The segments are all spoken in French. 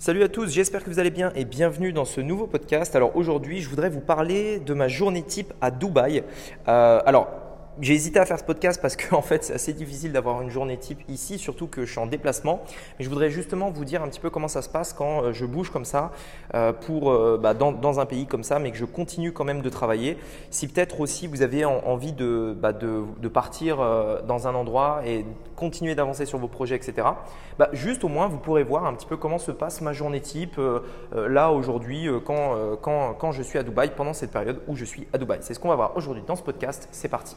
Salut à tous, j'espère que vous allez bien et bienvenue dans ce nouveau podcast. Alors aujourd'hui, je voudrais vous parler de ma journée type à Dubaï. Euh, alors, j'ai hésité à faire ce podcast parce qu'en en fait, c'est assez difficile d'avoir une journée type ici, surtout que je suis en déplacement. Mais je voudrais justement vous dire un petit peu comment ça se passe quand euh, je bouge comme ça euh, pour, euh, bah, dans, un pays comme ça, mais que je continue quand même de travailler. Si peut-être aussi vous avez envie de, bah, de, de, partir dans un endroit et continuer d'avancer sur vos projets, etc., bah, juste au moins vous pourrez voir un petit peu comment se passe ma journée type là aujourd'hui quand, quand, quand je suis à Dubaï, pendant cette période où je suis à Dubaï. C'est ce qu'on va voir aujourd'hui dans ce podcast. C'est parti.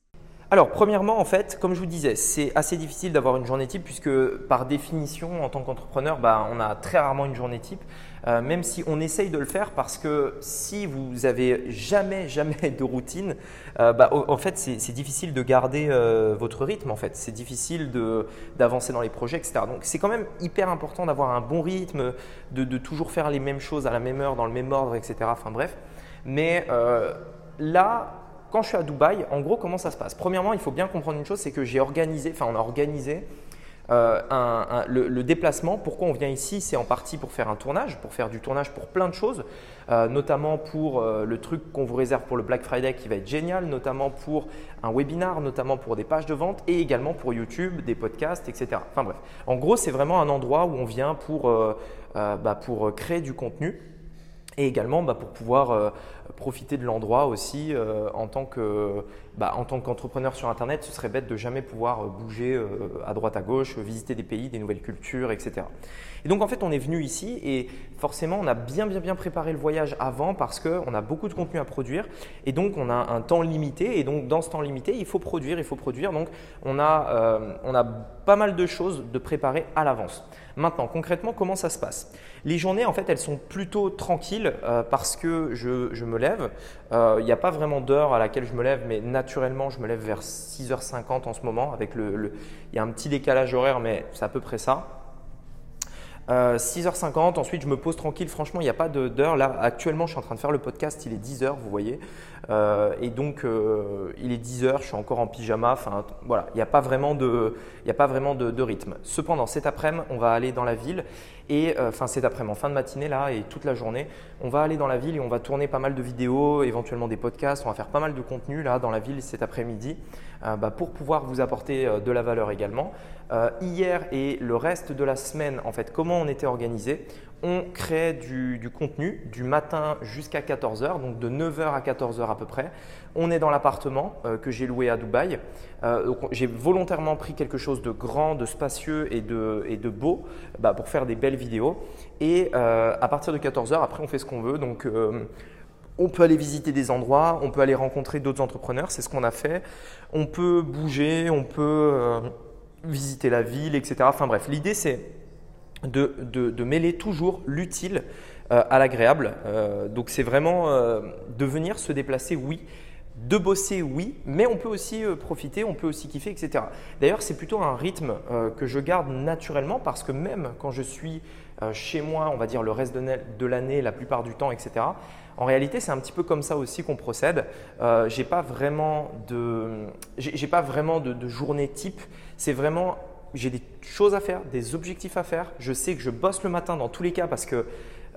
Alors, premièrement, en fait, comme je vous disais, c'est assez difficile d'avoir une journée type puisque par définition, en tant qu'entrepreneur, bah, on a très rarement une journée type, euh, même si on essaye de le faire parce que si vous avez jamais, jamais de routine, euh, bah, en fait, c'est difficile de garder euh, votre rythme. En fait, c'est difficile d'avancer dans les projets, etc. Donc, c'est quand même hyper important d'avoir un bon rythme, de, de, toujours faire les mêmes choses à la même heure, dans le même ordre, etc. Enfin bref. Mais là, quand je suis à Dubaï, en gros, comment ça se passe? Premièrement, il faut bien comprendre une chose, c'est que j'ai organisé, enfin on a organisé euh, le, déplacement. Pourquoi on vient ici? C'est en partie pour faire un tournage, pour faire du tournage pour plein de choses, euh, notamment pour euh, le truc qu'on vous réserve pour le Black Friday qui va être génial, notamment pour un webinar, notamment pour des pages de vente et également pour YouTube, des podcasts, etc. Enfin bref, en gros, c'est vraiment un endroit où on vient pour, bah, pour créer du contenu et également bah, pour pouvoir euh, profiter de l'endroit aussi euh, en tant que bah, en tant qu'entrepreneur sur internet ce serait bête de jamais pouvoir euh, bouger à droite à gauche visiter des pays des nouvelles cultures etc et donc en fait on est venu ici et forcément on a bien bien bien préparé le voyage avant parce qu'on a beaucoup de contenu à produire et donc on a un temps limité et donc dans ce temps limité il faut produire il faut produire. Donc on a on a pas mal de choses de préparer à l'avance maintenant concrètement comment ça se passe? Les journées en fait elles sont plutôt tranquilles euh, parce que je, me lève. Euh, il n'y a pas vraiment d'heure à laquelle je me lève, mais naturellement, je me lève vers 6h50 en ce moment. Avec le, il y a un petit décalage horaire, mais c'est à peu près ça. 6h50, euh, ensuite je me pose tranquille. Franchement, il n'y a pas d'heure. Là, actuellement, je suis en train de faire le podcast, il est 10h, vous voyez. et donc, il est 10h, je suis encore en pyjama. Enfin, voilà, il n'y a pas vraiment, de, rythme. Cependant, cet après-midi, on va aller dans la ville et euh, enfin, cet après-midi, en fin de matinée là et toute la journée, on va aller dans la ville et on va tourner pas mal de vidéos, éventuellement des podcasts. On va faire pas mal de contenu là dans la ville cet après-midi euh, bah, pour pouvoir vous apporter euh, de la valeur également. Hier et le reste de la semaine, en fait, comment on était organisé on crée du, contenu du matin jusqu'à 14h, donc de 9h à 14h à peu près. On est dans l'appartement euh, que j'ai loué à Dubaï. Euh, j'ai volontairement pris quelque chose de grand, de spacieux et de, et de beau bah, pour faire des belles vidéos. Et euh, à partir de 14h, après, on fait ce qu'on veut. Donc, on peut aller visiter des endroits, on peut aller rencontrer d'autres entrepreneurs, c'est ce qu'on a fait. On peut bouger, on peut visiter la ville, etc. Enfin bref, l'idée c'est de, mêler toujours l'utile euh, à l'agréable. Euh, donc c'est vraiment euh, de venir se déplacer, oui, de bosser, oui, mais on peut aussi profiter, on peut aussi kiffer, etc. D'ailleurs, c'est plutôt un rythme que je garde naturellement parce que même quand je suis chez moi, on va dire le reste de l'année, la plupart du temps, etc., en réalité, c'est un petit peu comme ça aussi qu'on procède. Euh, j'ai pas vraiment de, j'ai pas vraiment de journée type. C'est vraiment j'ai des choses à faire, des objectifs à faire. Je sais que je bosse le matin dans tous les cas parce que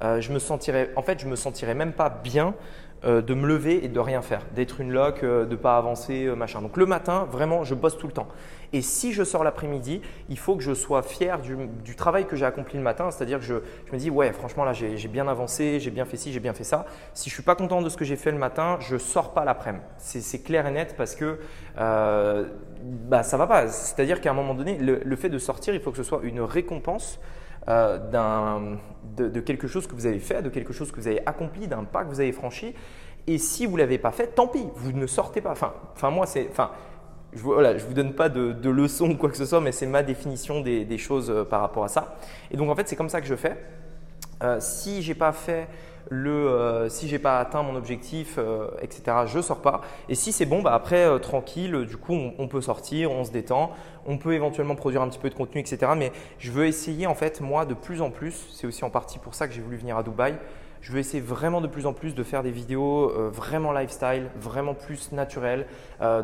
euh, je me sentirais, en fait, je me sentirais même pas bien de me lever et de rien faire, d'être une loque, euh, de pas avancer, machin. Donc le matin, vraiment, je bosse tout le temps. Et si je sors l'après-midi, il faut que je sois fier du, travail que j'ai accompli le matin, c'est-à-dire que je, me dis, ouais, franchement, là, j'ai bien avancé, j'ai bien fait ci, j'ai bien fait ça. Si je suis pas content de ce que j'ai fait le matin, je sors pas l'après-midi. C'est clair et net parce que euh, bah, ça va pas. C'est-à-dire qu'à un moment donné, le, fait de sortir, il faut que ce soit une récompense euh, de, quelque chose que vous avez fait, de quelque chose que vous avez accompli, d'un pas que vous avez franchi. Et si vous ne l'avez pas fait, tant pis, vous ne sortez pas. Enfin, enfin moi, c'est, enfin, je ne vous donne pas de, de, leçons ou quoi que ce soit, mais c'est ma définition des, choses euh, par rapport à ça. Et donc, en fait, c'est comme ça que je fais. Si j'ai pas fait le, euh, si j'ai pas atteint mon objectif, euh, etc., je sors pas. Et si c'est bon, bah après, euh, tranquille, du coup, on, peut sortir, on se détend, on peut éventuellement produire un petit peu de contenu, etc. Mais je veux essayer, en fait, moi, de plus en plus, c'est aussi en partie pour ça que j'ai voulu venir à Dubaï, je vais essayer vraiment de plus en plus de faire des vidéos euh, vraiment lifestyle, vraiment plus naturelles, euh,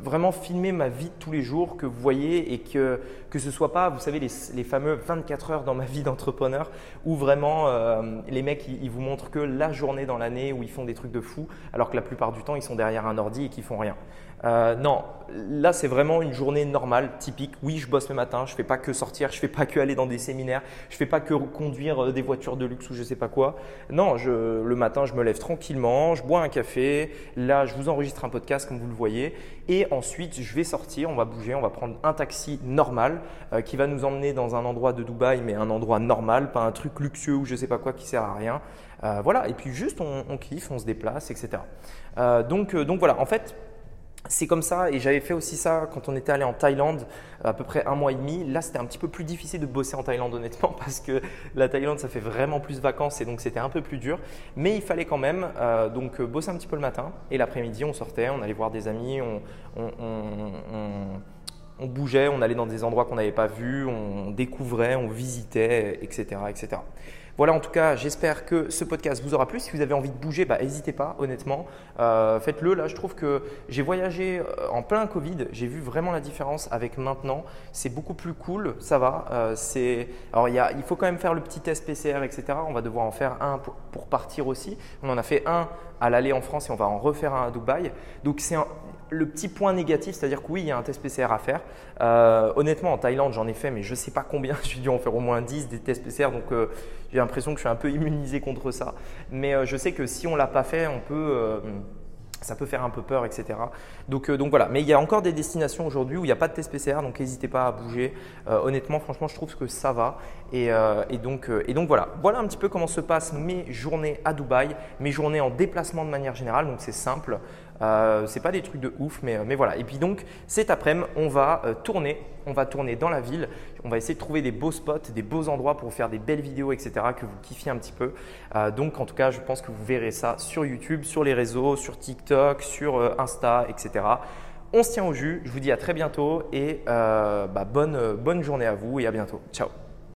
vraiment filmer ma vie de tous les jours que vous voyez et que, que ce soit pas, vous savez, les, les fameux 24 heures dans ma vie d'entrepreneur où vraiment euh, les mecs ils, vous montrent que la journée dans l'année où ils font des trucs de fou alors que la plupart du temps ils sont derrière un ordi et qu'ils font rien. Non, là c'est vraiment une journée normale, typique. Oui, je bosse le matin, je fais pas que sortir, je fais pas que aller dans des séminaires, je fais pas que conduire des voitures de luxe ou je sais pas quoi. Je, le matin je me lève tranquillement, je bois un café. Là, je vous enregistre un podcast comme vous le voyez, et ensuite je vais sortir, on va bouger, on va prendre un taxi normal euh, qui va nous emmener dans un endroit de Dubaï, mais un endroit normal, pas un truc luxueux ou je sais pas quoi qui sert à rien. voilà, et puis juste on, kiffe, on se déplace, etc. donc, donc voilà, en fait c'est comme ça, et j'avais fait aussi ça quand on était allé en Thaïlande, à peu près un mois et demi. Là, c'était un petit peu plus difficile de bosser en Thaïlande, honnêtement, parce que la Thaïlande, ça fait vraiment plus vacances, et donc c'était un peu plus dur. Mais il fallait quand même euh, donc euh, bosser un petit peu le matin, et l'après-midi, on sortait, on allait voir des amis, on, on bougeait, on allait dans des endroits qu'on n'avait pas vus, on découvrait, on visitait, etc., etc. Voilà, en tout cas, j'espère que ce podcast vous aura plu. Si vous avez envie de bouger, bah, n'hésitez pas, honnêtement. Euh, faites-le. Là, je trouve que j'ai voyagé euh, en plein Covid. J'ai vu vraiment la différence avec maintenant. C'est beaucoup plus cool. Ça va. Euh, alors, il, faut quand même faire le petit test PCR, etc. On va devoir en faire un pour, partir aussi. On en a fait un à l'aller en France et on va en refaire un à Dubaï. Donc, c'est le petit point négatif, c'est-à-dire que oui, il y a un test PCR à faire. honnêtement, en Thaïlande, j'en ai fait, mais je ne sais pas combien. J'ai dû en faire au moins 10 des tests PCR. Donc, j'ai l'impression que je suis un peu immunisé contre ça. Mais euh, je sais que si on l'a pas fait, on peut euh, ça peut faire un peu peur, etc. Donc, euh, donc voilà, mais il y a encore des destinations aujourd'hui où il n'y a pas de test PCR, donc n'hésitez pas à bouger. honnêtement, franchement, je trouve que ça va. Et, et, donc, et donc voilà, voilà un petit peu comment se passent mes journées à Dubaï, mes journées en déplacement de manière générale. Donc c'est simple, euh, c'est pas des trucs de ouf, mais, mais voilà. Et puis donc cet après-midi, on va tourner, on va tourner dans la ville. On va essayer de trouver des beaux spots, des beaux endroits pour faire des belles vidéos, etc. Que vous kiffiez un petit peu. Euh, donc en tout cas, je pense que vous verrez ça sur YouTube, sur les réseaux, sur TikTok, sur euh, Insta, etc. On se tient au jus. Je vous dis à très bientôt et bah, bonne, bonne journée à vous et à bientôt. Ciao